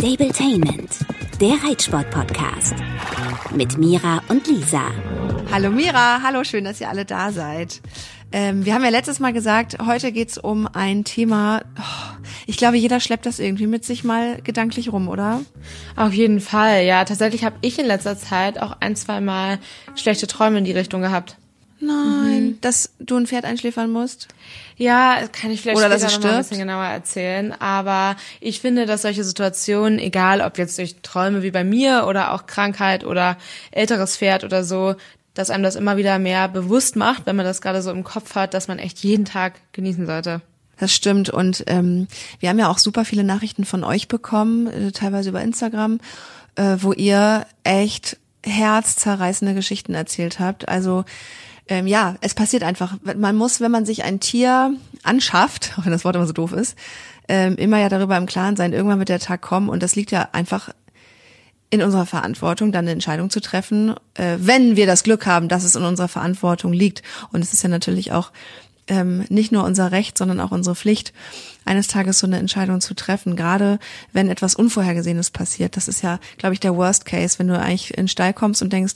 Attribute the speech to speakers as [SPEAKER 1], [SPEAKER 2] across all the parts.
[SPEAKER 1] Stabletainment, der Reitsport-Podcast. Mit Mira und Lisa.
[SPEAKER 2] Hallo Mira, hallo, schön, dass ihr alle da seid. Ähm, wir haben ja letztes Mal gesagt, heute geht's um ein Thema, oh, ich glaube, jeder schleppt das irgendwie mit sich mal gedanklich rum, oder?
[SPEAKER 3] Auf jeden Fall, ja. Tatsächlich habe ich in letzter Zeit auch ein, zwei Mal schlechte Träume in die Richtung gehabt.
[SPEAKER 2] Nein, mhm. dass du ein Pferd einschläfern musst?
[SPEAKER 3] Ja, kann ich vielleicht
[SPEAKER 2] Oder
[SPEAKER 3] später noch mal ein bisschen genauer erzählen. Aber ich finde, dass solche Situationen, egal ob jetzt durch Träume wie bei mir oder auch Krankheit oder älteres Pferd oder so, dass einem das immer wieder mehr bewusst macht, wenn man das gerade so im Kopf hat, dass man echt jeden Tag genießen sollte.
[SPEAKER 2] Das stimmt. Und ähm, wir haben ja auch super viele Nachrichten von euch bekommen, äh, teilweise über Instagram, äh, wo ihr echt herzzerreißende Geschichten erzählt habt. Also ähm, ja, es passiert einfach. Man muss, wenn man sich ein Tier anschafft, auch wenn das Wort immer so doof ist, ähm, immer ja darüber im Klaren sein, irgendwann wird der Tag kommen und das liegt ja einfach in unserer Verantwortung, dann eine Entscheidung zu treffen, äh, wenn wir das Glück haben, dass es in unserer Verantwortung liegt. Und es ist ja natürlich auch ähm, nicht nur unser Recht, sondern auch unsere Pflicht, eines Tages so eine Entscheidung zu treffen, gerade wenn etwas Unvorhergesehenes passiert. Das ist ja, glaube ich, der Worst Case, wenn du eigentlich in den Stall kommst und denkst,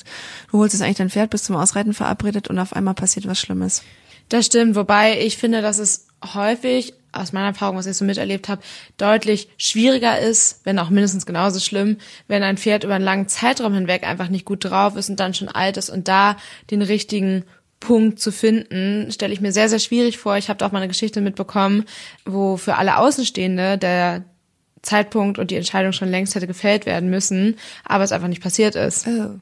[SPEAKER 2] du holst jetzt eigentlich dein Pferd bis zum Ausreiten verabredet und auf einmal passiert was Schlimmes.
[SPEAKER 3] Das stimmt, wobei ich finde, dass es häufig aus meiner Erfahrung, was ich so miterlebt habe, deutlich schwieriger ist, wenn auch mindestens genauso schlimm, wenn ein Pferd über einen langen Zeitraum hinweg einfach nicht gut drauf ist und dann schon alt ist und da den richtigen Punkt zu finden, stelle ich mir sehr, sehr schwierig vor. Ich habe da auch mal eine Geschichte mitbekommen, wo für alle Außenstehende der Zeitpunkt und die Entscheidung schon längst hätte gefällt werden müssen, aber es einfach nicht passiert ist.
[SPEAKER 2] Oh.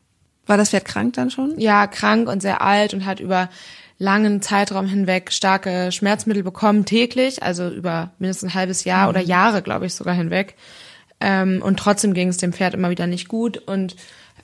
[SPEAKER 2] War das Pferd krank dann schon?
[SPEAKER 3] Ja, krank und sehr alt und hat über langen Zeitraum hinweg starke Schmerzmittel bekommen, täglich, also über mindestens ein halbes Jahr mhm. oder Jahre, glaube ich, sogar hinweg. Ähm, und trotzdem ging es dem Pferd immer wieder nicht gut. Und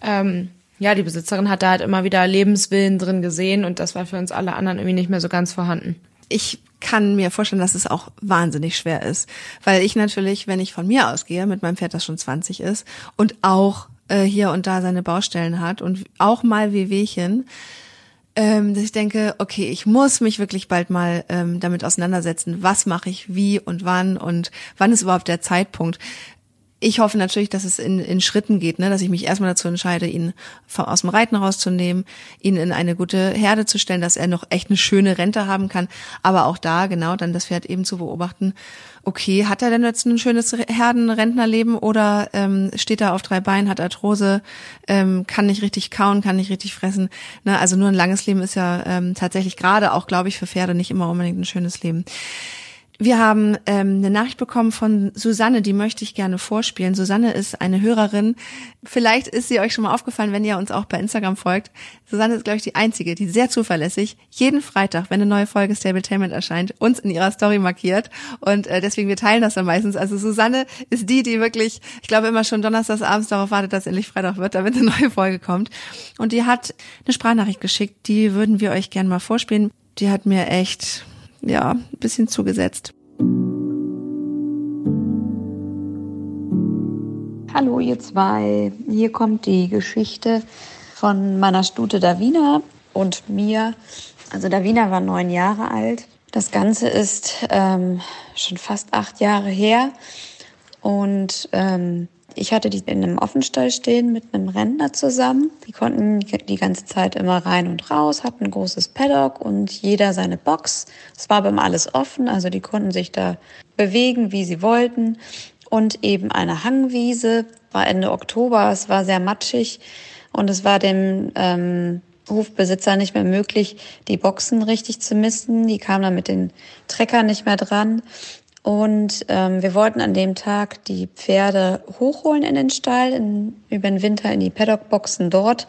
[SPEAKER 3] ähm, ja, die Besitzerin hat da halt immer wieder Lebenswillen drin gesehen und das war für uns alle anderen irgendwie nicht mehr so ganz vorhanden.
[SPEAKER 2] Ich kann mir vorstellen, dass es auch wahnsinnig schwer ist, weil ich natürlich, wenn ich von mir ausgehe, mit meinem Pferd, das schon 20 ist und auch äh, hier und da seine Baustellen hat und auch mal Wehwehchen, ähm, dass ich denke, okay, ich muss mich wirklich bald mal ähm, damit auseinandersetzen, was mache ich wie und wann und wann ist überhaupt der Zeitpunkt ich hoffe natürlich, dass es in, in Schritten geht, ne? dass ich mich erstmal dazu entscheide, ihn aus dem Reiten rauszunehmen, ihn in eine gute Herde zu stellen, dass er noch echt eine schöne Rente haben kann. Aber auch da genau dann das Pferd eben zu beobachten, okay, hat er denn jetzt ein schönes Herdenrentnerleben oder ähm, steht er auf drei Beinen, hat Arthrose, ähm, kann nicht richtig kauen, kann nicht richtig fressen. Ne? Also nur ein langes Leben ist ja ähm, tatsächlich gerade auch, glaube ich, für Pferde nicht immer unbedingt ein schönes Leben. Wir haben ähm, eine Nachricht bekommen von Susanne, die möchte ich gerne vorspielen. Susanne ist eine Hörerin. Vielleicht ist sie euch schon mal aufgefallen, wenn ihr uns auch bei Instagram folgt. Susanne ist, glaube ich, die einzige, die sehr zuverlässig jeden Freitag, wenn eine neue Folge Stabletainment erscheint, uns in ihrer Story markiert. Und äh, deswegen, wir teilen das dann meistens. Also Susanne ist die, die wirklich, ich glaube, immer schon donnerstags abends darauf wartet, dass endlich Freitag wird, damit eine neue Folge kommt. Und die hat eine Sprachnachricht geschickt, die würden wir euch gerne mal vorspielen. Die hat mir echt ja, ein bisschen zugesetzt.
[SPEAKER 4] Hallo ihr zwei, hier kommt die Geschichte von meiner Stute Davina und mir. Also Davina war neun Jahre alt. Das Ganze ist ähm, schon fast acht Jahre her und ähm, ich hatte die in einem Offenstall stehen mit einem Rentner zusammen. Die konnten die ganze Zeit immer rein und raus, hatten ein großes Paddock und jeder seine Box. Es war beim alles offen, also die konnten sich da bewegen, wie sie wollten. Und eben eine Hangwiese, war Ende Oktober, es war sehr matschig und es war dem ähm, Hofbesitzer nicht mehr möglich, die Boxen richtig zu misten. Die kamen dann mit den Treckern nicht mehr dran. Und ähm, wir wollten an dem Tag die Pferde hochholen in den Stall, in, über den Winter in die Paddockboxen dort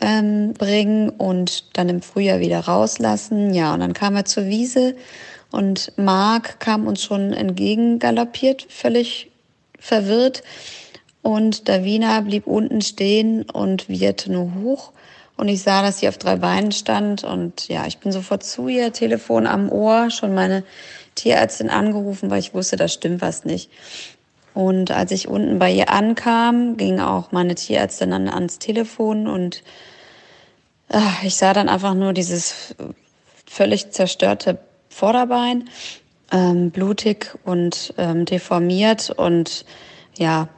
[SPEAKER 4] ähm, bringen und dann im Frühjahr wieder rauslassen. Ja, und dann kamen wir zur Wiese und Mark kam uns schon entgegengaloppiert, völlig verwirrt. Und Davina blieb unten stehen und wieherte nur hoch. Und ich sah, dass sie auf drei Beinen stand. Und ja, ich bin sofort zu ihr, Telefon am Ohr, schon meine Tierärztin angerufen, weil ich wusste, da stimmt was nicht. Und als ich unten bei ihr ankam, ging auch meine Tierärztin dann ans Telefon und äh, ich sah dann einfach nur dieses völlig zerstörte Vorderbein, ähm, blutig und ähm, deformiert und ja,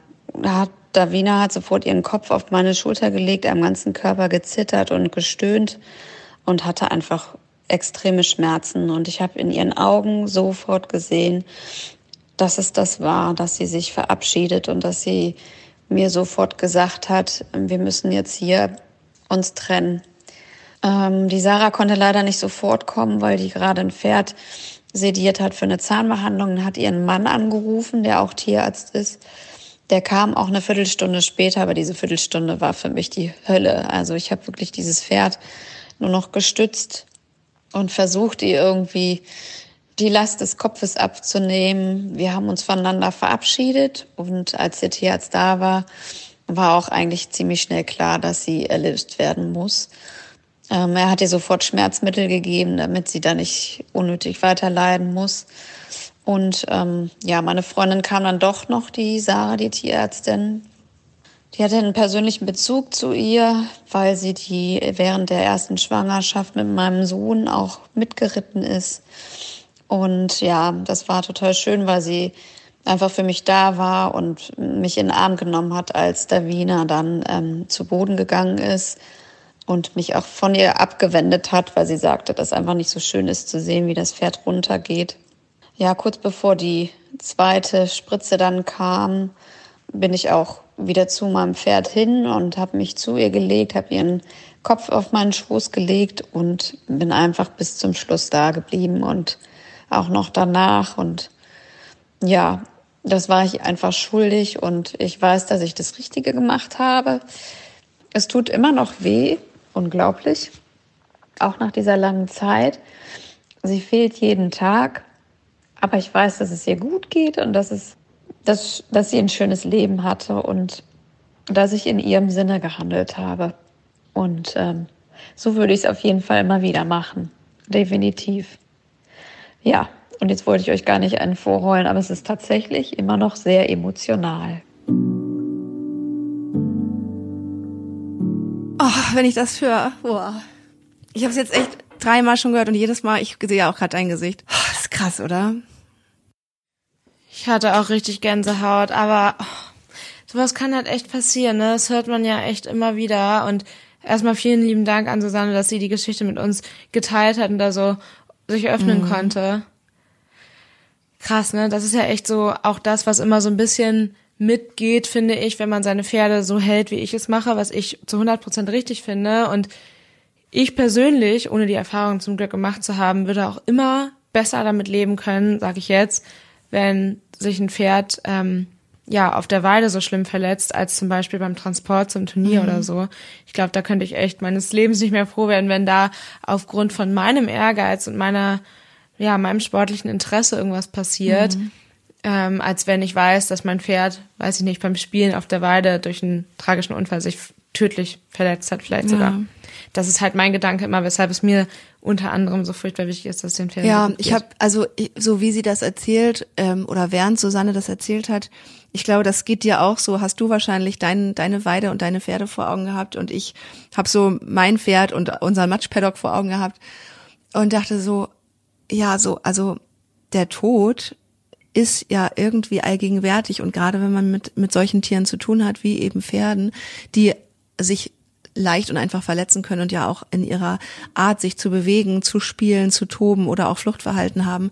[SPEAKER 4] hat Davina hat sofort ihren Kopf auf meine Schulter gelegt, am ganzen Körper gezittert und gestöhnt und hatte einfach extreme Schmerzen. Und ich habe in ihren Augen sofort gesehen, dass es das war, dass sie sich verabschiedet und dass sie mir sofort gesagt hat, wir müssen jetzt hier uns trennen. Ähm, die Sarah konnte leider nicht sofort kommen, weil die gerade ein Pferd sediert hat für eine Zahnbehandlung und hat ihren Mann angerufen, der auch Tierarzt ist. Der kam auch eine Viertelstunde später, aber diese Viertelstunde war für mich die Hölle. Also ich habe wirklich dieses Pferd nur noch gestützt und versucht, ihr irgendwie die Last des Kopfes abzunehmen. Wir haben uns voneinander verabschiedet und als der Tierarzt da war, war auch eigentlich ziemlich schnell klar, dass sie erlöst werden muss. Ähm, er hat ihr sofort Schmerzmittel gegeben, damit sie da nicht unnötig weiter leiden muss. Und ähm, ja, meine Freundin kam dann doch noch, die Sarah, die Tierärztin. Die hatte einen persönlichen Bezug zu ihr, weil sie die während der ersten Schwangerschaft mit meinem Sohn auch mitgeritten ist. Und ja, das war total schön, weil sie einfach für mich da war und mich in den Arm genommen hat, als Davina dann ähm, zu Boden gegangen ist und mich auch von ihr abgewendet hat, weil sie sagte, dass einfach nicht so schön ist zu sehen, wie das Pferd runtergeht. Ja, kurz bevor die zweite Spritze dann kam, bin ich auch wieder zu meinem Pferd hin und habe mich zu ihr gelegt, habe ihren Kopf auf meinen Schoß gelegt und bin einfach bis zum Schluss da geblieben und auch noch danach. Und ja, das war ich einfach schuldig und ich weiß, dass ich das Richtige gemacht habe. Es tut immer noch weh, unglaublich, auch nach dieser langen Zeit. Sie fehlt jeden Tag, aber ich weiß, dass es ihr gut geht und dass, es, dass, dass sie ein schönes Leben hatte und dass ich in ihrem Sinne gehandelt habe. Und ähm, so würde ich es auf jeden Fall immer wieder machen. Definitiv. Ja, und jetzt wollte ich euch gar nicht einen vorrollen, aber es ist tatsächlich immer noch sehr emotional.
[SPEAKER 2] Oh, wenn ich das höre, boah. Ich habe es jetzt echt dreimal schon gehört und jedes Mal, ich sehe ja auch gerade dein Gesicht. Oh, das ist krass, oder?
[SPEAKER 3] Ich hatte auch richtig Gänsehaut, aber oh, sowas kann halt echt passieren, ne? Das hört man ja echt immer wieder und erstmal vielen lieben Dank an Susanne, dass sie die Geschichte mit uns geteilt hat und da so sich öffnen mhm. konnte. Krass, ne? Das ist ja echt so auch das, was immer so ein bisschen mitgeht, finde ich, wenn man seine Pferde so hält, wie ich es mache, was ich zu 100 Prozent richtig finde. Und ich persönlich, ohne die Erfahrung zum Glück gemacht zu haben, würde auch immer besser damit leben können, sage ich jetzt, wenn sich ein Pferd ähm, ja auf der Weide so schlimm verletzt, als zum Beispiel beim Transport zum Turnier mhm. oder so. Ich glaube, da könnte ich echt meines Lebens nicht mehr froh werden, wenn da aufgrund von meinem Ehrgeiz und meiner ja meinem sportlichen Interesse irgendwas passiert. Mhm ähm, als wenn ich weiß, dass mein Pferd, weiß ich nicht, beim Spielen auf der Weide durch einen tragischen Unfall sich tödlich verletzt hat, vielleicht sogar. Ja. Das ist halt mein Gedanke immer, weshalb es mir unter anderem so furchtbar wichtig ist, dass den Pferd.
[SPEAKER 2] Ja, ich habe also so wie sie das erzählt ähm, oder während Susanne das erzählt hat, ich glaube, das geht dir auch so. Hast du wahrscheinlich dein, deine Weide und deine Pferde vor Augen gehabt und ich habe so mein Pferd und unseren Matschpaddock vor Augen gehabt und dachte so, ja, so also der Tod ist ja irgendwie allgegenwärtig und gerade wenn man mit, mit solchen Tieren zu tun hat, wie eben Pferden, die sich leicht und einfach verletzen können und ja auch in ihrer Art, sich zu bewegen, zu spielen, zu toben oder auch Fluchtverhalten haben,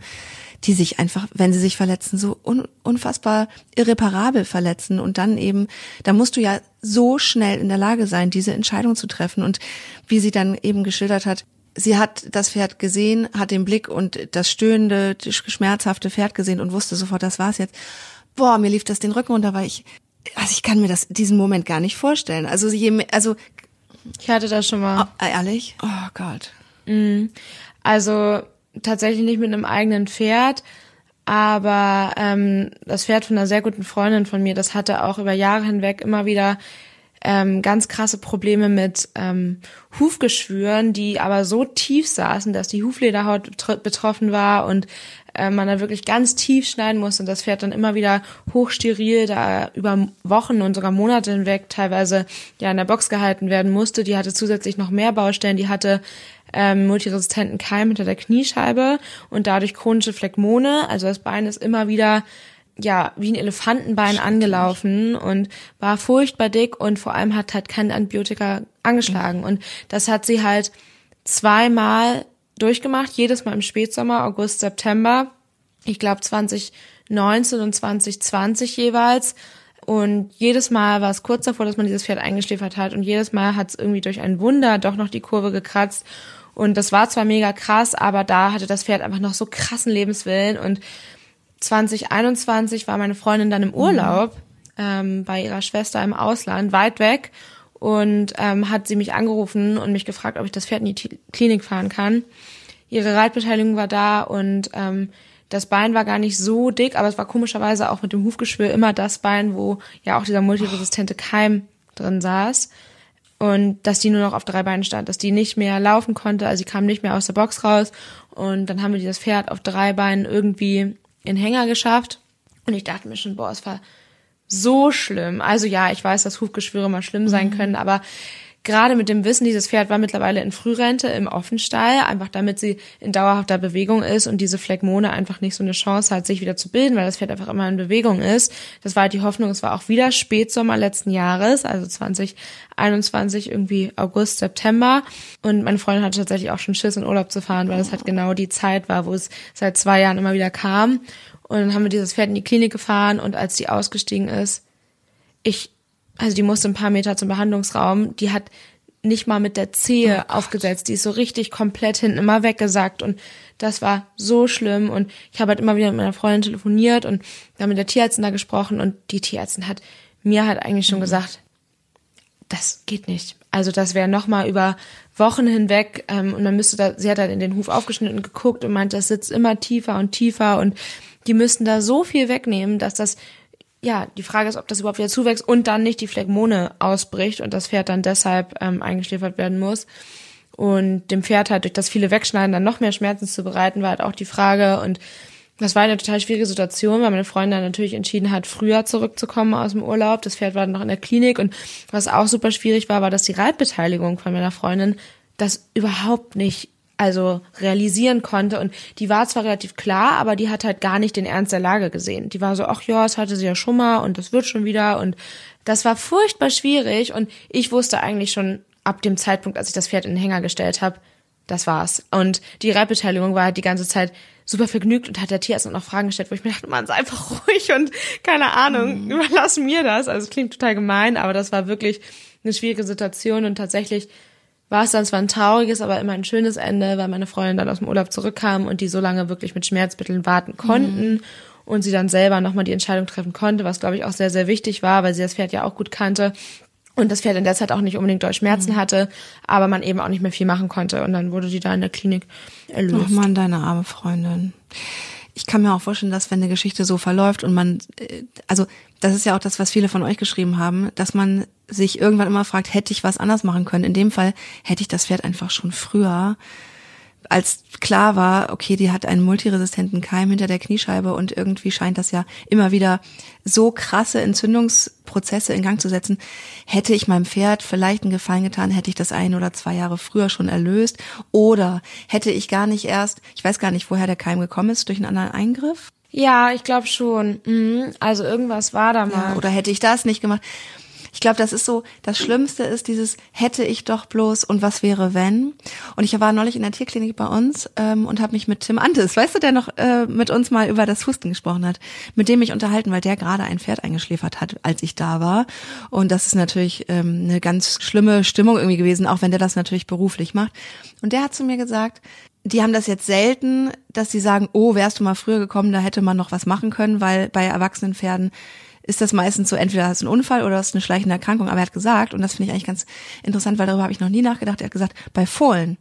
[SPEAKER 2] die sich einfach, wenn sie sich verletzen, so un unfassbar irreparabel verletzen und dann eben, da musst du ja so schnell in der Lage sein, diese Entscheidung zu treffen und wie sie dann eben geschildert hat, sie hat das Pferd gesehen, hat den Blick und das stöhnende, schmerzhafte Pferd gesehen und wusste sofort, das war's jetzt. Boah, mir lief das den Rücken runter, weil ich, also ich kann mir das, diesen Moment gar nicht vorstellen. Also je, also.
[SPEAKER 3] Ich hatte das schon mal.
[SPEAKER 2] Oh, ehrlich? Oh Gott.
[SPEAKER 3] Mhm. Also tatsächlich nicht mit einem eigenen Pferd, aber ähm, das Pferd von einer sehr guten Freundin von mir, das hatte auch über Jahre hinweg immer wieder ähm, ganz krasse Probleme mit ähm, Hufgeschwüren, die aber so tief saßen, dass die Huflederhaut betroffen war und äh, man da wirklich ganz tief schneiden musste und das Pferd dann immer wieder hochsteril da über Wochen und sogar Monate hinweg teilweise ja in der Box gehalten werden musste. Die hatte zusätzlich noch mehr Baustellen, die hatte ähm, multiresistenten Keim hinter der Kniescheibe und dadurch chronische Phlegmone. Also das Bein ist immer wieder ja, wie ein Elefantenbein angelaufen und war furchtbar dick und vor allem hat halt kein Antibiotika angeschlagen. Und das hat sie halt zweimal durchgemacht, jedes Mal im Spätsommer, August, September. Ich glaube 2019 und 2020 jeweils. Und jedes Mal war es kurz davor, dass man dieses Pferd eingeschläfert hat. Und jedes Mal hat es irgendwie durch ein Wunder doch noch die Kurve gekratzt. Und das war zwar mega krass, aber da hatte das Pferd einfach noch so krassen Lebenswillen. Und 2021 war meine Freundin dann im Urlaub ähm, bei ihrer Schwester im Ausland, weit weg. Und ähm, hat sie mich angerufen und mich gefragt, ob ich das Pferd in die T Klinik fahren kann. Ihre Reitbeteiligung war da und ähm, das Bein war gar nicht so dick, aber es war komischerweise auch mit dem Hufgeschwür immer das Bein, wo ja auch dieser multiresistente Keim drin saß. Und dass die nur noch auf drei Beinen stand, dass die nicht mehr laufen konnte, also sie kam nicht mehr aus der Box raus. Und dann haben wir dieses Pferd auf drei Beinen irgendwie in Hänger geschafft. Und ich dachte mir schon, boah, es war so schlimm. Also ja, ich weiß, dass Hufgeschwüre mal schlimm sein mhm. können, aber gerade mit dem Wissen, dieses Pferd war mittlerweile in Frührente im Offenstall, einfach damit sie in dauerhafter Bewegung ist und diese Phlegmone einfach nicht so eine Chance hat, sich wieder zu bilden, weil das Pferd einfach immer in Bewegung ist. Das war halt die Hoffnung. Es war auch wieder Spätsommer letzten Jahres, also 2021 irgendwie August, September. Und meine Freundin hatte tatsächlich auch schon Schiss, in Urlaub zu fahren, weil es halt genau die Zeit war, wo es seit zwei Jahren immer wieder kam. Und dann haben wir dieses Pferd in die Klinik gefahren und als die ausgestiegen ist, ich also die musste ein paar Meter zum Behandlungsraum, die hat nicht mal mit der Zehe oh aufgesetzt, die ist so richtig komplett hinten immer weggesackt. Und das war so schlimm. Und ich habe halt immer wieder mit meiner Freundin telefoniert und dann mit der Tierärztin da gesprochen. Und die Tierärztin hat mir halt eigentlich schon mhm. gesagt, das geht nicht. Also das wäre noch mal über Wochen hinweg ähm, und man müsste da, sie hat halt in den Huf aufgeschnitten und geguckt und meinte, das sitzt immer tiefer und tiefer. Und die müssten da so viel wegnehmen, dass das ja, die Frage ist, ob das überhaupt wieder zuwächst und dann nicht die Phlegmone ausbricht und das Pferd dann deshalb ähm, eingeschläfert werden muss. Und dem Pferd halt durch das viele Wegschneiden dann noch mehr Schmerzen zu bereiten, war halt auch die Frage. Und das war eine total schwierige Situation, weil meine Freundin natürlich entschieden hat, früher zurückzukommen aus dem Urlaub. Das Pferd war dann noch in der Klinik. Und was auch super schwierig war, war, dass die Reitbeteiligung von meiner Freundin das überhaupt nicht also realisieren konnte. Und die war zwar relativ klar, aber die hat halt gar nicht den Ernst der Lage gesehen. Die war so, ach ja, das hatte sie ja schon mal und das wird schon wieder. Und das war furchtbar schwierig. Und ich wusste eigentlich schon ab dem Zeitpunkt, als ich das Pferd in den Hänger gestellt habe, das war's. Und die Reitbeteiligung war halt die ganze Zeit super vergnügt und hat der Tierarzt noch Fragen gestellt, wo ich mir dachte, man, sei einfach ruhig und keine Ahnung, mhm. überlass mir das. Also es klingt total gemein, aber das war wirklich eine schwierige Situation und tatsächlich war es dann zwar ein trauriges, aber immer ein schönes Ende, weil meine Freundin dann aus dem Urlaub zurückkam und die so lange wirklich mit Schmerzmitteln warten konnten. Mhm. Und sie dann selber nochmal die Entscheidung treffen konnte, was glaube ich auch sehr, sehr wichtig war, weil sie das Pferd ja auch gut kannte und das Pferd in der Zeit auch nicht unbedingt doll Schmerzen mhm. hatte, aber man eben auch nicht mehr viel machen konnte. Und dann wurde die da in der Klinik erlöst.
[SPEAKER 2] Ach man, deine arme Freundin ich kann mir auch vorstellen, dass wenn eine Geschichte so verläuft und man, äh, also das ist ja auch das, was viele von euch geschrieben haben, dass man sich irgendwann immer fragt, hätte ich was anders machen können? In dem Fall hätte ich das Pferd einfach schon früher als klar war, okay, die hat einen multiresistenten Keim hinter der Kniescheibe und irgendwie scheint das ja immer wieder so krasse Entzündungsprozesse in Gang zu setzen, hätte ich meinem Pferd vielleicht einen Gefallen getan, hätte ich das ein oder zwei Jahre früher schon erlöst oder hätte ich gar nicht erst, ich weiß gar nicht, woher der Keim gekommen ist, durch einen anderen Eingriff?
[SPEAKER 3] Ja, ich glaube schon. Mhm. Also irgendwas war da mal.
[SPEAKER 2] Ja, oder hätte ich das nicht gemacht? Ich glaube, das ist so, das Schlimmste ist dieses hätte ich doch bloß und was wäre wenn. Und ich war neulich in der Tierklinik bei uns ähm, und habe mich mit Tim Antes, weißt du, der noch äh, mit uns mal über das Husten gesprochen hat, mit dem mich unterhalten, weil der gerade ein Pferd eingeschläfert hat, als ich da war. Und das ist natürlich ähm, eine ganz schlimme Stimmung irgendwie gewesen, auch wenn der das natürlich beruflich macht. Und der hat zu mir gesagt, die haben das jetzt selten, dass sie sagen, oh, wärst du mal früher gekommen, da hätte man noch was machen können, weil bei erwachsenen Pferden ist das meistens so, entweder hast du einen Unfall oder hast eine schleichende Erkrankung. Aber er hat gesagt, und das finde ich eigentlich ganz interessant, weil darüber habe ich noch nie nachgedacht, er hat gesagt, bei Fohlen,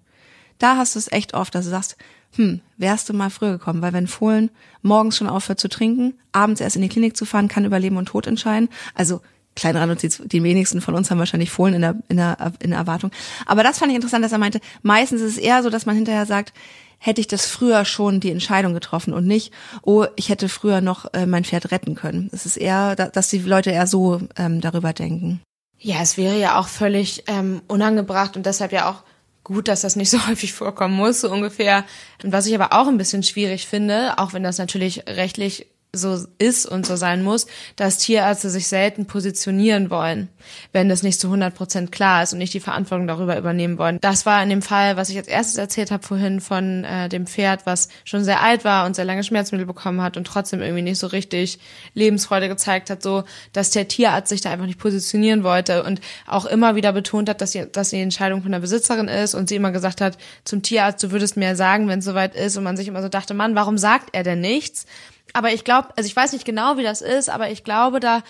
[SPEAKER 2] da hast du es echt oft, dass du sagst, hm, wärst du mal früher gekommen, weil wenn Fohlen morgens schon aufhört zu trinken, abends erst in die Klinik zu fahren, kann über Leben und Tod entscheiden. Also kleine Randnotiz, die wenigsten von uns haben wahrscheinlich Fohlen in der, in der, in der Erwartung. Aber das fand ich interessant, dass er meinte, meistens ist es eher so, dass man hinterher sagt, hätte ich das früher schon die Entscheidung getroffen und nicht, oh, ich hätte früher noch äh, mein Pferd retten können. Es ist eher, dass die Leute eher so ähm, darüber denken.
[SPEAKER 3] Ja, es wäre ja auch völlig ähm, unangebracht und deshalb ja auch gut, dass das nicht so häufig vorkommen muss, so ungefähr. Und was ich aber auch ein bisschen schwierig finde, auch wenn das natürlich rechtlich so ist und so sein muss, dass Tierärzte sich selten positionieren wollen, wenn das nicht zu 100 Prozent klar ist und nicht die Verantwortung darüber übernehmen wollen. Das war in dem Fall, was ich als erstes erzählt habe vorhin von äh, dem Pferd, was schon sehr alt war und sehr lange Schmerzmittel bekommen hat und trotzdem irgendwie nicht so richtig Lebensfreude gezeigt hat, so dass der Tierarzt sich da einfach nicht positionieren wollte und auch immer wieder betont hat, dass sie, dass die Entscheidung von der Besitzerin ist und sie immer gesagt hat zum Tierarzt, du würdest mir sagen, wenn es soweit ist und man sich immer so dachte, Mann, warum sagt er denn nichts? Aber ich glaube, also ich weiß nicht genau, wie das ist, aber ich glaube, da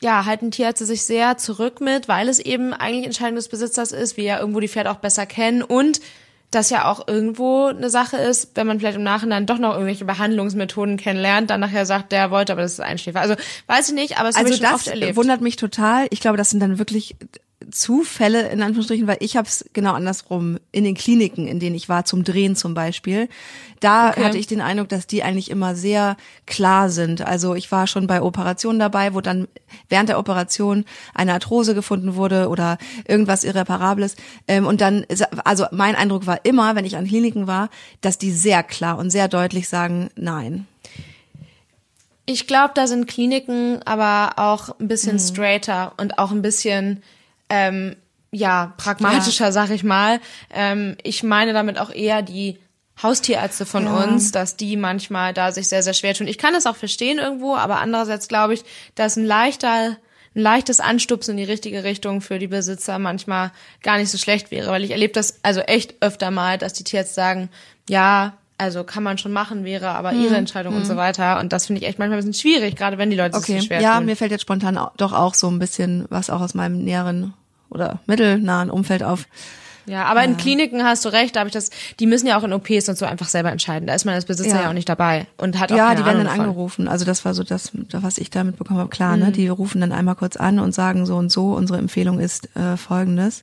[SPEAKER 3] ja, halten Tierärzte sich sehr zurück mit, weil es eben eigentlich Entscheidung des Besitzers ist, wir ja irgendwo die Pferde auch besser kennen und das ja auch irgendwo eine Sache ist, wenn man vielleicht im Nachhinein doch noch irgendwelche Behandlungsmethoden kennenlernt, dann nachher sagt, der wollte, aber das ist Einschläfer. Also weiß ich nicht, aber es
[SPEAKER 2] also
[SPEAKER 3] habe ich schon oft erlebt.
[SPEAKER 2] wundert mich total. Ich glaube, das sind dann wirklich Zufälle in Anführungsstrichen, weil ich habe es genau andersrum in den Kliniken, in denen ich war zum Drehen zum Beispiel. Da
[SPEAKER 3] Okay.
[SPEAKER 2] hatte ich den Eindruck, dass die eigentlich immer sehr klar sind. Also ich war schon bei Operationen dabei, wo dann während der Operation eine Arthrose gefunden wurde oder irgendwas Irreparables. Ähm, und dann, also mein Eindruck war immer, wenn ich an Kliniken war, dass die sehr klar und sehr deutlich sagen, nein.
[SPEAKER 3] Ich glaube, da sind Kliniken aber auch ein
[SPEAKER 2] Mhm.
[SPEAKER 3] bisschen straighter und auch ein bisschen ähm, ja pragmatischer, sag ich mal. Ähm, ich meine damit auch eher die Haustierärzte von
[SPEAKER 2] Ja.
[SPEAKER 3] uns, dass die manchmal da sich sehr, sehr schwer tun. Ich kann das auch verstehen irgendwo, aber andererseits glaube ich, dass ein leichter ein leichtes Anstupsen in die richtige Richtung für die Besitzer manchmal gar nicht so schlecht wäre, weil ich erlebe das also echt öfter mal, dass die Tierärzte sagen, ja, also kann man schon machen, wäre aber
[SPEAKER 2] Mhm.
[SPEAKER 3] ihre Entscheidung und so weiter. Und das finde ich echt manchmal ein bisschen schwierig, gerade wenn die Leute
[SPEAKER 2] Okay,
[SPEAKER 3] sich so schwer
[SPEAKER 2] ja,
[SPEAKER 3] tun.
[SPEAKER 2] mir fällt jetzt spontan au- doch auch so ein bisschen was auch aus meinem näheren oder mittelnahen Umfeld auf.
[SPEAKER 3] Ja, aber in Kliniken hast du recht, da habe ich das, die müssen ja auch in OPs und so einfach selber entscheiden. Da ist man als Besitzer ja,
[SPEAKER 2] Ja.
[SPEAKER 3] auch nicht dabei und hat auch
[SPEAKER 2] Ja,
[SPEAKER 3] keine
[SPEAKER 2] die werden
[SPEAKER 3] Ahnung
[SPEAKER 2] dann
[SPEAKER 3] davon.
[SPEAKER 2] angerufen. Also das war so das, was ich da mitbekommen habe. Klar,
[SPEAKER 3] Mhm.
[SPEAKER 2] ne? Die rufen dann einmal kurz an und sagen so und so, unsere Empfehlung ist äh, folgendes.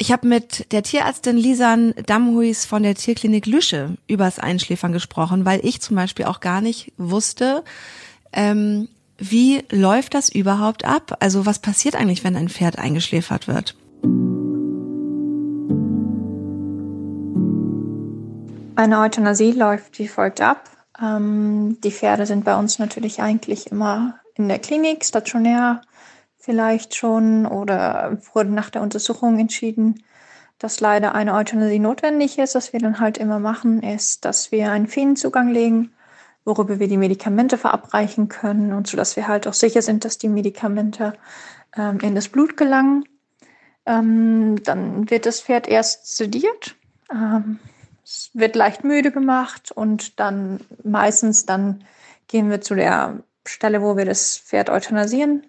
[SPEAKER 2] Ich habe mit der Tierärztin Lisan Damhuis von der Tierklinik Lüsche übers Einschläfern gesprochen, weil ich zum Beispiel auch gar nicht wusste, ähm, wie läuft das überhaupt ab? Also was passiert eigentlich, wenn ein Pferd eingeschläfert wird?
[SPEAKER 5] Eine Euthanasie läuft wie folgt ab. Ähm, die Pferde sind bei uns natürlich eigentlich immer in der Klinik, stationär vielleicht schon oder wurde nach der Untersuchung entschieden, dass leider eine Euthanasie notwendig ist. Was wir dann halt immer machen, ist, dass wir einen Venenzugang legen, worüber wir die Medikamente verabreichen können und so, dass wir halt auch sicher sind, dass die Medikamente ähm, in das Blut gelangen. Ähm, dann wird das Pferd erst sediert. Ähm, es wird leicht müde gemacht und dann meistens dann gehen wir zu der Stelle, wo wir das Pferd euthanasieren.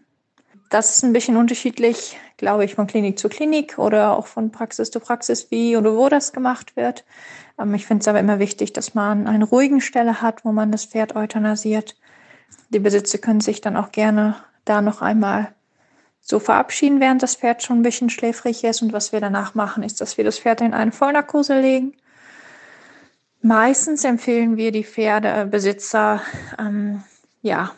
[SPEAKER 5] Das ist ein bisschen unterschiedlich, glaube ich, von Klinik zu Klinik oder auch von Praxis zu Praxis, wie oder wo das gemacht wird. Ähm, ich finde es aber immer wichtig, dass man eine ruhige Stelle hat, wo man das Pferd euthanasiert. Die Besitzer können sich dann auch gerne da noch einmal so verabschieden, während das Pferd schon ein bisschen schläfrig ist. Und was wir danach machen, ist, dass wir das Pferd in eine Vollnarkose legen. Meistens empfehlen wir die Pferdebesitzer, ähm, ja,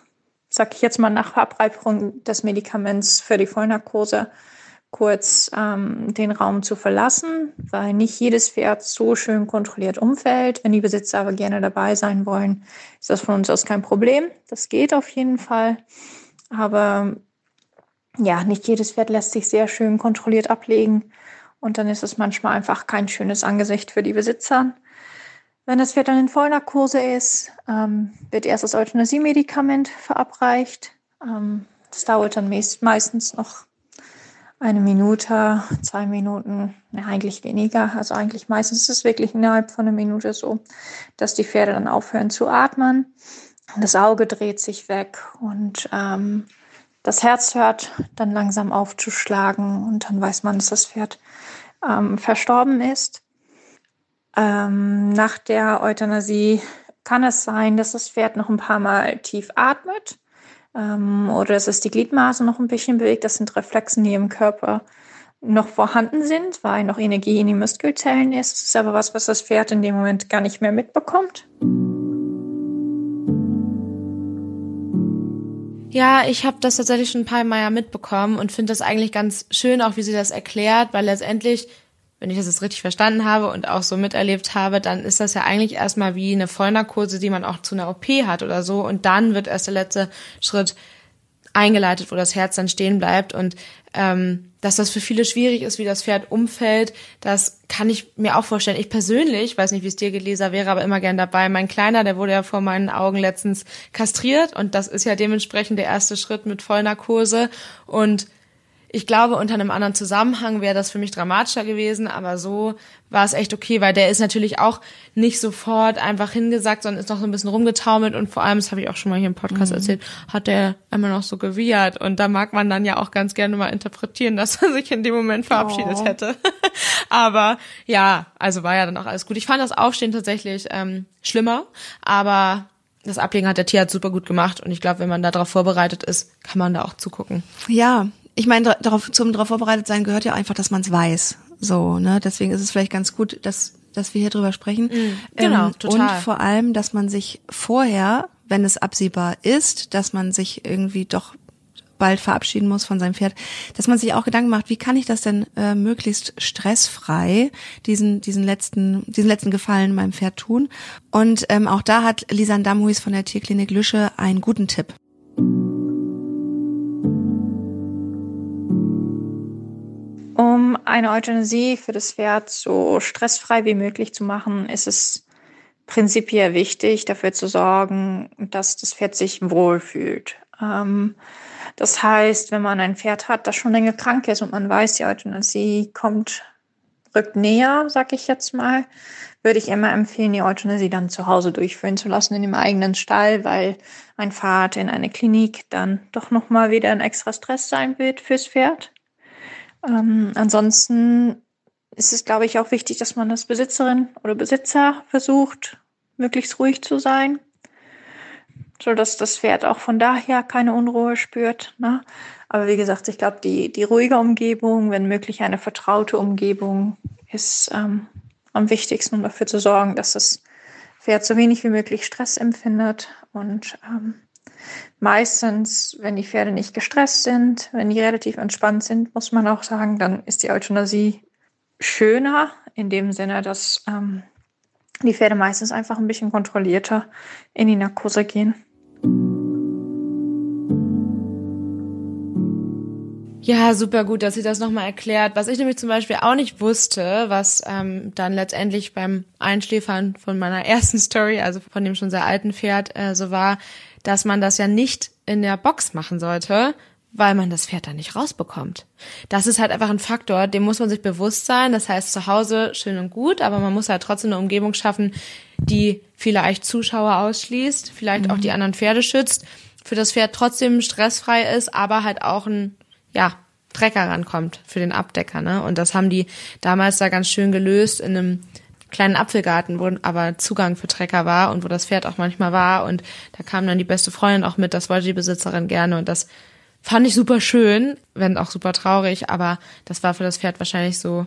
[SPEAKER 5] sag ich jetzt mal nach Verabreichung des Medikaments für die Vollnarkose kurz ähm, den Raum zu verlassen, weil nicht jedes Pferd so schön kontrolliert umfällt. Wenn die Besitzer aber gerne dabei sein wollen, ist das von uns aus kein Problem. Das geht auf jeden Fall. Aber ja, nicht jedes Pferd lässt sich sehr schön kontrolliert ablegen. Und dann ist es manchmal einfach kein schönes Angesicht für die Besitzer. Wenn das Pferd dann in Vollnarkose ist, ähm, wird erst das Euthanasie-Medikament verabreicht. Ähm, das dauert dann meist, meistens noch eine Minute, zwei Minuten, ja, eigentlich weniger. Also eigentlich meistens ist es wirklich innerhalb von einer Minute so, dass die Pferde dann aufhören zu atmen. Das Auge dreht sich weg und ähm, das Herz hört dann langsam aufzuschlagen und dann weiß man, dass das Pferd ähm, verstorben ist. Ähm, nach der Euthanasie kann es sein, dass das Pferd noch ein paar Mal tief atmet ähm, oder dass es die Gliedmaße noch ein bisschen bewegt. Das sind Reflexen, die im Körper noch vorhanden sind, weil noch Energie in den Muskelzellen ist. Das ist aber was, was das Pferd in dem Moment gar nicht mehr mitbekommt.
[SPEAKER 3] Ja, ich habe das tatsächlich schon ein paar Mal mitbekommen und finde das eigentlich ganz schön, auch wie sie das erklärt, weil letztendlich wenn ich das jetzt richtig verstanden habe und auch so miterlebt habe, dann ist das ja eigentlich erstmal wie eine Vollnarkose, die man auch zu einer OP hat oder so. Und dann wird erst der letzte Schritt eingeleitet, wo das Herz dann stehen bleibt. Und ähm, dass das für viele schwierig ist, wie das Pferd umfällt, das kann ich mir auch vorstellen. Ich persönlich, weiß nicht, wie es dir gelesen wäre, aber immer gern dabei. Mein Kleiner, der wurde ja vor meinen Augen letztens kastriert und das ist ja dementsprechend der erste Schritt mit Vollnarkose. Und ich glaube, unter einem anderen Zusammenhang wäre das für mich dramatischer gewesen, aber so war es echt okay, weil der ist natürlich auch nicht sofort einfach hingesagt, sondern ist noch so ein bisschen rumgetaumelt und vor allem, das habe ich auch schon mal hier im Podcast mhm. erzählt, hat der immer noch so gewiehert und da mag man dann ja auch ganz gerne mal interpretieren, dass er sich in dem Moment verabschiedet oh. hätte. aber ja, also war ja dann auch alles gut. Ich fand das Aufstehen tatsächlich ähm, schlimmer, aber das Ablegen hat der Tierarzt super gut gemacht und ich glaube, wenn man darauf vorbereitet ist, kann man da auch zugucken.
[SPEAKER 2] Ja, ich meine, darauf, zum darauf vorbereitet sein gehört ja einfach, dass man es weiß. So, ne? Deswegen ist es vielleicht ganz gut, dass, dass wir hier drüber sprechen. Mhm,
[SPEAKER 3] genau, ähm, total.
[SPEAKER 2] Und vor allem, dass man sich vorher, wenn es absehbar ist, dass man sich irgendwie doch bald verabschieden muss von seinem Pferd, dass man sich auch Gedanken macht, wie kann ich das denn äh, möglichst stressfrei diesen diesen letzten diesen letzten Gefallen meinem Pferd tun. Und ähm, auch da hat Lisan Damhuis von der Tierklinik Lüsche einen guten Tipp.
[SPEAKER 5] Um eine Euthanasie für das Pferd so stressfrei wie möglich zu machen, ist es prinzipiell wichtig, dafür zu sorgen, dass das Pferd sich wohlfühlt. Ähm, das heißt, wenn man ein Pferd hat, das schon länger krank ist und man weiß, die Euthanasie kommt, rückt näher, sag ich jetzt mal, würde ich immer empfehlen, die Euthanasie dann zu Hause durchführen zu lassen in dem eigenen Stall, weil ein Fahrt in eine Klinik dann doch nochmal wieder ein extra Stress sein wird fürs Pferd. Ähm, ansonsten ist es, glaube ich, auch wichtig, dass man als Besitzerin oder Besitzer versucht, möglichst ruhig zu sein, so dass das Pferd auch von daher keine Unruhe spürt. Ne? Aber wie gesagt, ich glaube, die, die ruhige Umgebung, wenn möglich eine vertraute Umgebung, ist ähm, am wichtigsten, um dafür zu sorgen, dass das Pferd so wenig wie möglich Stress empfindet und ähm, Meistens, wenn die Pferde nicht gestresst sind, wenn die relativ entspannt sind, muss man auch sagen, dann ist die Euthanasie schöner, in dem Sinne, dass ähm, die Pferde meistens einfach ein bisschen kontrollierter in die Narkose gehen.
[SPEAKER 3] Ja, super gut, dass sie das nochmal erklärt. Was ich nämlich zum Beispiel auch nicht wusste, was ähm, dann letztendlich beim Einschläfern von meiner ersten Story, also von dem schon sehr alten Pferd, äh, so war, dass man das ja nicht in der Box machen sollte, weil man das Pferd dann nicht rausbekommt. Das ist halt einfach ein Faktor, dem muss man sich bewusst sein. Das heißt, zu Hause schön und gut, aber man muss halt trotzdem eine Umgebung schaffen, die vielleicht Zuschauer ausschließt, vielleicht mhm. auch die anderen Pferde schützt, für das Pferd trotzdem stressfrei ist, aber halt auch ein, ja, Trecker rankommt für den Abdecker, ne? Und das haben die damals da ganz schön gelöst in einem kleinen Apfelgarten, wo aber Zugang für Trecker war und wo das Pferd auch manchmal war. Und da kam dann die beste Freundin auch mit, das wollte die Besitzerin gerne. Und das fand ich super schön, wenn auch super traurig, aber das war für das Pferd wahrscheinlich so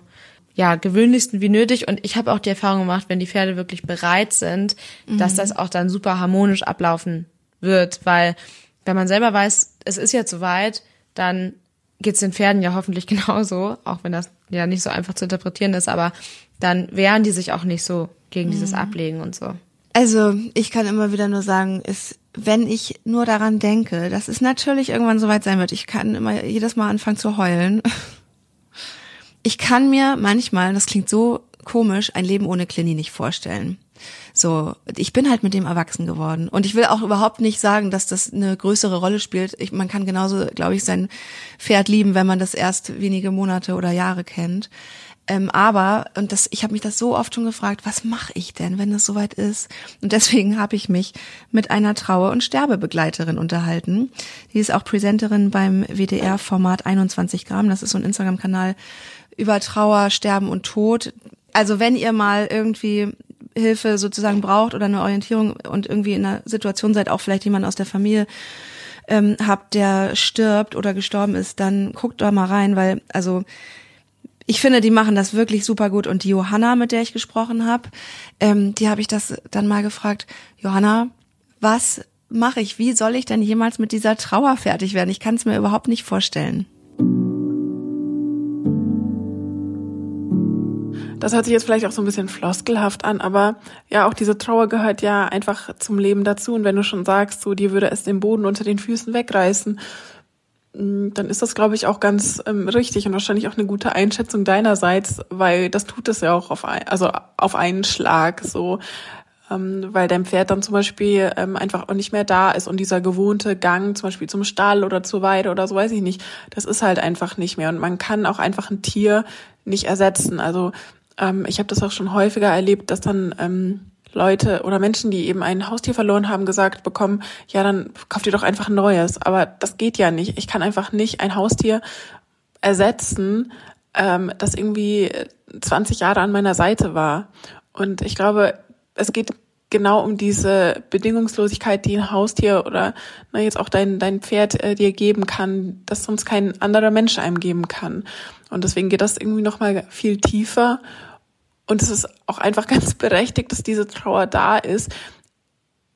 [SPEAKER 3] ja, gewöhnlichsten wie nötig. Und ich habe auch die Erfahrung gemacht, wenn die Pferde wirklich bereit sind, mhm. dass das auch dann super harmonisch ablaufen wird. Weil wenn man selber weiß, es ist jetzt soweit, dann geht's den Pferden ja hoffentlich genauso, auch wenn das ja nicht so einfach zu interpretieren ist, aber dann wehren die sich auch nicht so gegen mhm. dieses Ablegen und so.
[SPEAKER 2] Also ich kann immer wieder nur sagen, ist, wenn ich nur daran denke, dass es natürlich irgendwann soweit sein wird, ich kann immer jedes Mal anfangen zu heulen. Ich kann mir manchmal, das klingt so komisch, ein Leben ohne Clini nicht vorstellen. So, ich bin halt mit dem erwachsen geworden. Und ich will auch überhaupt nicht sagen, dass das eine größere Rolle spielt. Ich, man kann genauso, glaube ich, sein Pferd lieben, wenn man das erst wenige Monate oder Jahre kennt. Ähm, aber, und das, ich habe mich das so oft schon gefragt, was mache ich denn, wenn es soweit ist? Und deswegen habe ich mich mit einer Trauer- und Sterbebegleiterin unterhalten. Die ist auch Präsenterin beim WDR-Format 21 Gramm. Das ist so ein Instagram-Kanal über Trauer, Sterben und Tod. Also wenn ihr mal irgendwie Hilfe sozusagen braucht oder eine Orientierung und irgendwie in einer Situation seid, auch vielleicht jemand aus der Familie ähm, habt, der stirbt oder gestorben ist, dann guckt da mal rein, weil also ich finde, die machen das wirklich super gut. Und die Johanna, mit der ich gesprochen habe, ähm, die habe ich das dann mal gefragt, Johanna, was mache ich? Wie soll ich denn jemals mit dieser Trauer fertig werden? Ich kann es mir überhaupt nicht vorstellen.
[SPEAKER 6] Das hört sich jetzt vielleicht auch so ein bisschen floskelhaft an, aber ja, auch diese Trauer gehört ja einfach zum Leben dazu. Und wenn du schon sagst, so dir würde es den Boden unter den Füßen wegreißen, mm, dann ist das, glaube ich, auch ganz ähm, richtig und wahrscheinlich auch eine gute Einschätzung deinerseits, weil das tut es ja auch auf ein, also auf einen Schlag so ähm, weil dein Pferd dann zum Beispiel ähm, einfach auch nicht mehr da ist und dieser gewohnte Gang zum Beispiel zum Stall oder zur Weide oder so weiß ich nicht, das ist halt einfach nicht mehr und man kann auch einfach ein Tier nicht ersetzen. Also ähm, ich habe das auch schon häufiger erlebt, dass dann ähm, Leute oder Menschen, die eben ein Haustier verloren haben, gesagt bekommen, ja, dann kauft ihr doch einfach ein neues. Aber das geht ja nicht. Ich kann einfach nicht ein Haustier ersetzen, ähm, das irgendwie 20 Jahre an meiner Seite war. Und ich glaube, es geht genau um diese Bedingungslosigkeit, die ein Haustier oder na, jetzt auch dein, dein Pferd äh, dir geben kann, das sonst kein anderer Mensch einem geben kann. Und deswegen geht das irgendwie nochmal viel tiefer. Und es ist auch einfach ganz berechtigt, dass diese Trauer da ist,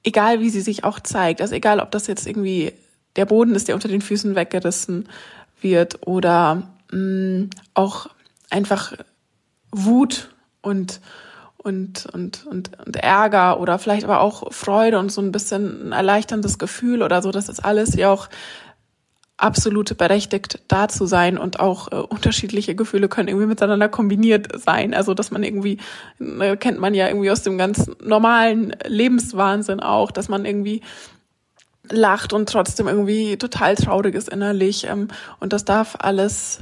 [SPEAKER 6] egal wie sie sich auch zeigt. Also egal, ob das jetzt irgendwie der Boden ist, der unter den Füßen weggerissen wird oder mh, mm, auch einfach Wut und und, und, und, und Ärger oder vielleicht aber auch Freude und so ein bisschen ein erleichterndes Gefühl oder so. Das ist alles ja auch absolut berechtigt da zu sein und auch äh, unterschiedliche Gefühle können irgendwie miteinander kombiniert sein. Also dass man irgendwie, äh, kennt man ja irgendwie aus dem ganz normalen Lebenswahnsinn auch, dass man irgendwie lacht und trotzdem irgendwie total traurig ist innerlich. Ähm, und das darf alles,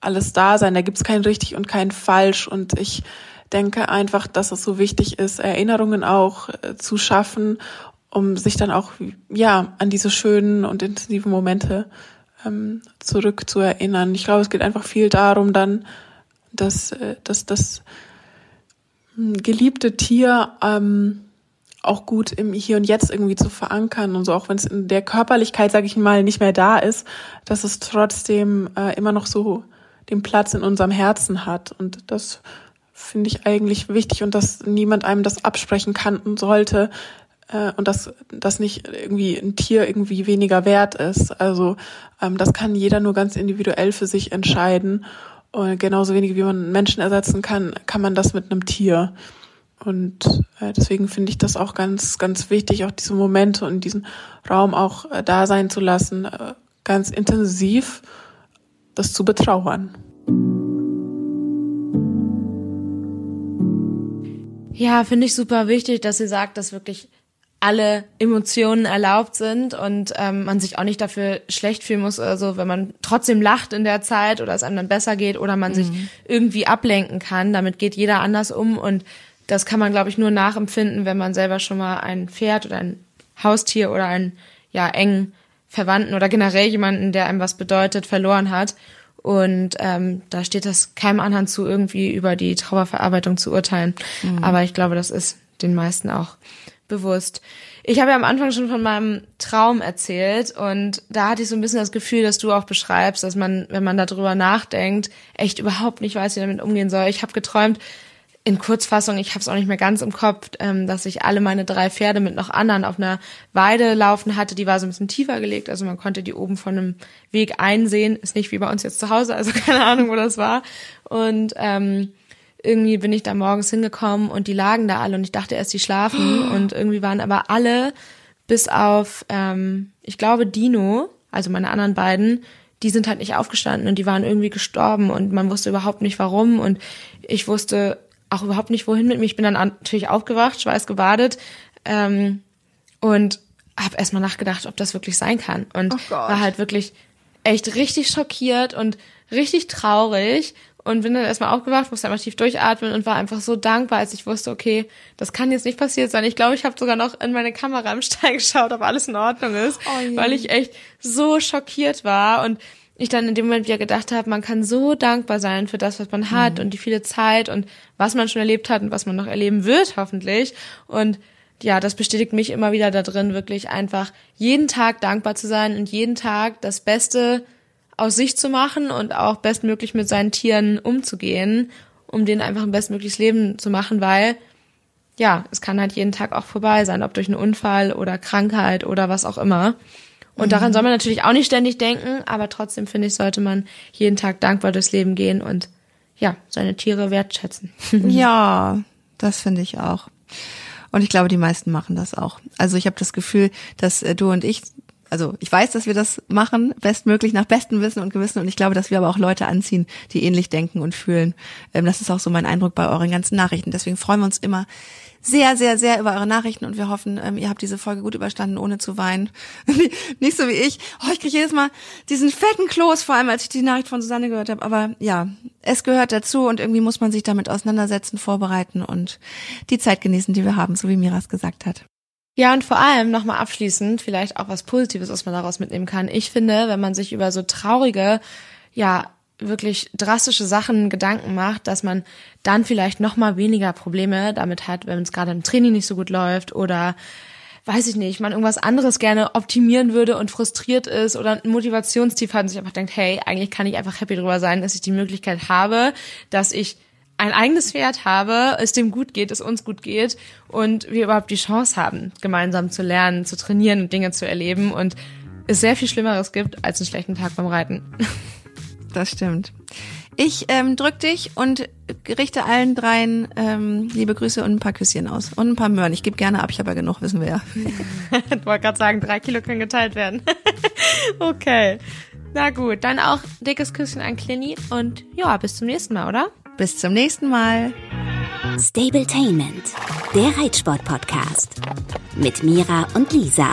[SPEAKER 6] alles da sein. Da gibt's kein richtig und kein falsch. Und ich denke einfach, dass es so wichtig ist, Erinnerungen auch äh, zu schaffen, um sich dann auch ja an diese schönen und intensiven Momente ähm, zurück zu erinnern. Ich glaube, es geht einfach viel darum, dann, dass, äh, dass das hm, geliebte Tier ähm, auch gut im Hier und Jetzt irgendwie zu verankern und so, auch wenn es in der Körperlichkeit, sage ich mal, nicht mehr da ist, dass es trotzdem äh, immer noch so den Platz in unserem Herzen hat. Und das finde ich eigentlich wichtig und dass niemand einem das absprechen kann und sollte äh, und dass das nicht irgendwie ein Tier irgendwie weniger wert ist. Also ähm, das kann jeder nur ganz individuell für sich entscheiden. Und genauso wenig wie man Menschen ersetzen kann, kann man das mit einem Tier. Und äh, deswegen finde ich das auch ganz, ganz wichtig, auch diese Momente und diesen Raum auch äh, da sein zu lassen, äh, ganz intensiv das zu betrauern.
[SPEAKER 3] Ja, finde ich super wichtig, dass sie sagt, dass wirklich alle Emotionen erlaubt sind und ähm, man sich auch nicht dafür schlecht fühlen muss, also wenn man trotzdem lacht in der Zeit oder es einem dann besser geht oder man mhm. sich irgendwie ablenken kann. Damit geht jeder anders um und das kann man, glaube ich, nur nachempfinden, wenn man selber schon mal ein Pferd oder ein Haustier oder einen ja engen Verwandten oder generell jemanden, der einem was bedeutet, verloren hat. Und ähm, da steht das keinem Anhand zu, irgendwie über die Trauerverarbeitung zu urteilen. Mhm. Aber ich glaube, das ist den meisten auch bewusst. Ich habe ja am Anfang schon von meinem Traum erzählt und da hatte ich so ein bisschen das Gefühl, dass du auch beschreibst, dass man, wenn man darüber nachdenkt, echt überhaupt nicht weiß, wie damit umgehen soll. Ich habe geträumt, in Kurzfassung, ich habe es auch nicht mehr ganz im Kopf, ähm, dass ich alle meine drei Pferde mit noch anderen auf einer Weide laufen hatte. Die war so ein bisschen tiefer gelegt, also man konnte die oben von einem Weg einsehen. Ist nicht wie bei uns jetzt zu Hause, also keine Ahnung, wo das war. Und ähm, irgendwie bin ich da morgens hingekommen und die lagen da alle und ich dachte erst, die schlafen. Und irgendwie waren aber alle, bis auf, ähm, ich glaube, Dino, also meine anderen beiden, die sind halt nicht aufgestanden und die waren irgendwie gestorben und man wusste überhaupt nicht warum und ich wusste auch überhaupt nicht wohin mit mir. Ich bin dann natürlich aufgewacht, schweißgebadet ähm, und habe erstmal nachgedacht, ob das wirklich sein kann und oh war halt wirklich echt richtig schockiert und richtig traurig und bin dann erstmal aufgewacht, musste einmal tief durchatmen und war einfach so dankbar, als ich wusste, okay, das kann jetzt nicht passiert sein. Ich glaube, ich habe sogar noch in meine Kamera im Stall geschaut, ob alles in Ordnung ist, oh, weil ich echt so schockiert war und ich dann in dem Moment wieder gedacht habe, man kann so dankbar sein für das, was man hat mhm. und die viele Zeit und was man schon erlebt hat und was man noch erleben wird, hoffentlich. Und ja, das bestätigt mich immer wieder da drin, wirklich einfach jeden Tag dankbar zu sein und jeden Tag das Beste aus sich zu machen und auch bestmöglich mit seinen Tieren umzugehen, um denen einfach ein bestmögliches Leben zu machen, weil ja, es kann halt jeden Tag auch vorbei sein, ob durch einen Unfall oder Krankheit oder was auch immer. Und daran soll man natürlich auch nicht ständig denken, aber trotzdem finde ich, sollte man jeden Tag dankbar durchs Leben gehen und ja, seine Tiere wertschätzen.
[SPEAKER 2] Ja, das finde ich auch. Und ich glaube, die meisten machen das auch. Also ich habe das Gefühl, dass äh, du und ich, also ich weiß, dass wir das machen, bestmöglich nach bestem Wissen und Gewissen. Und ich glaube, dass wir aber auch Leute anziehen, die ähnlich denken und fühlen. Ähm, das ist auch so mein Eindruck bei euren ganzen Nachrichten. Deswegen freuen wir uns immer sehr, sehr, sehr über eure Nachrichten und wir hoffen, ähm, ihr habt diese Folge gut überstanden, ohne zu weinen. Nicht so wie ich. Oh, ich kriege jedes Mal diesen fetten Kloß, vor allem als ich die Nachricht von Susanne gehört habe. Aber ja, es gehört dazu und irgendwie muss man sich damit auseinandersetzen, vorbereiten und die Zeit genießen, die wir haben, so wie Miras gesagt hat.
[SPEAKER 3] Ja, und vor allem nochmal abschließend vielleicht auch was Positives, was man daraus mitnehmen kann. Ich finde, wenn man sich über so traurige, ja, wirklich drastische Sachen Gedanken macht, dass man dann vielleicht noch mal weniger Probleme damit hat, wenn es gerade im Training nicht so gut läuft oder weiß ich nicht, man irgendwas anderes gerne optimieren würde und frustriert ist oder ein Motivationstief hat und sich einfach denkt, hey, eigentlich kann ich einfach happy drüber sein, dass ich die Möglichkeit habe, dass ich ein eigenes Pferd habe, es dem gut geht, es uns gut geht und wir überhaupt die Chance haben, gemeinsam zu lernen, zu trainieren und Dinge zu erleben und es sehr viel Schlimmeres gibt als einen schlechten Tag beim Reiten.
[SPEAKER 2] Das stimmt. Ich ähm, drück dich und richte allen dreien ähm, liebe Grüße und ein paar Küsschen aus. Und ein paar Möhren. Ich gebe gerne ab, ich habe ja genug, wissen wir ja.
[SPEAKER 3] ich wollte gerade sagen, drei Kilo können geteilt werden. okay. Na gut, dann auch dickes Küsschen an Clini und ja, bis zum nächsten Mal, oder?
[SPEAKER 2] Bis zum nächsten Mal.
[SPEAKER 1] Stabletainment, der Reitsport-Podcast. Mit Mira und Lisa.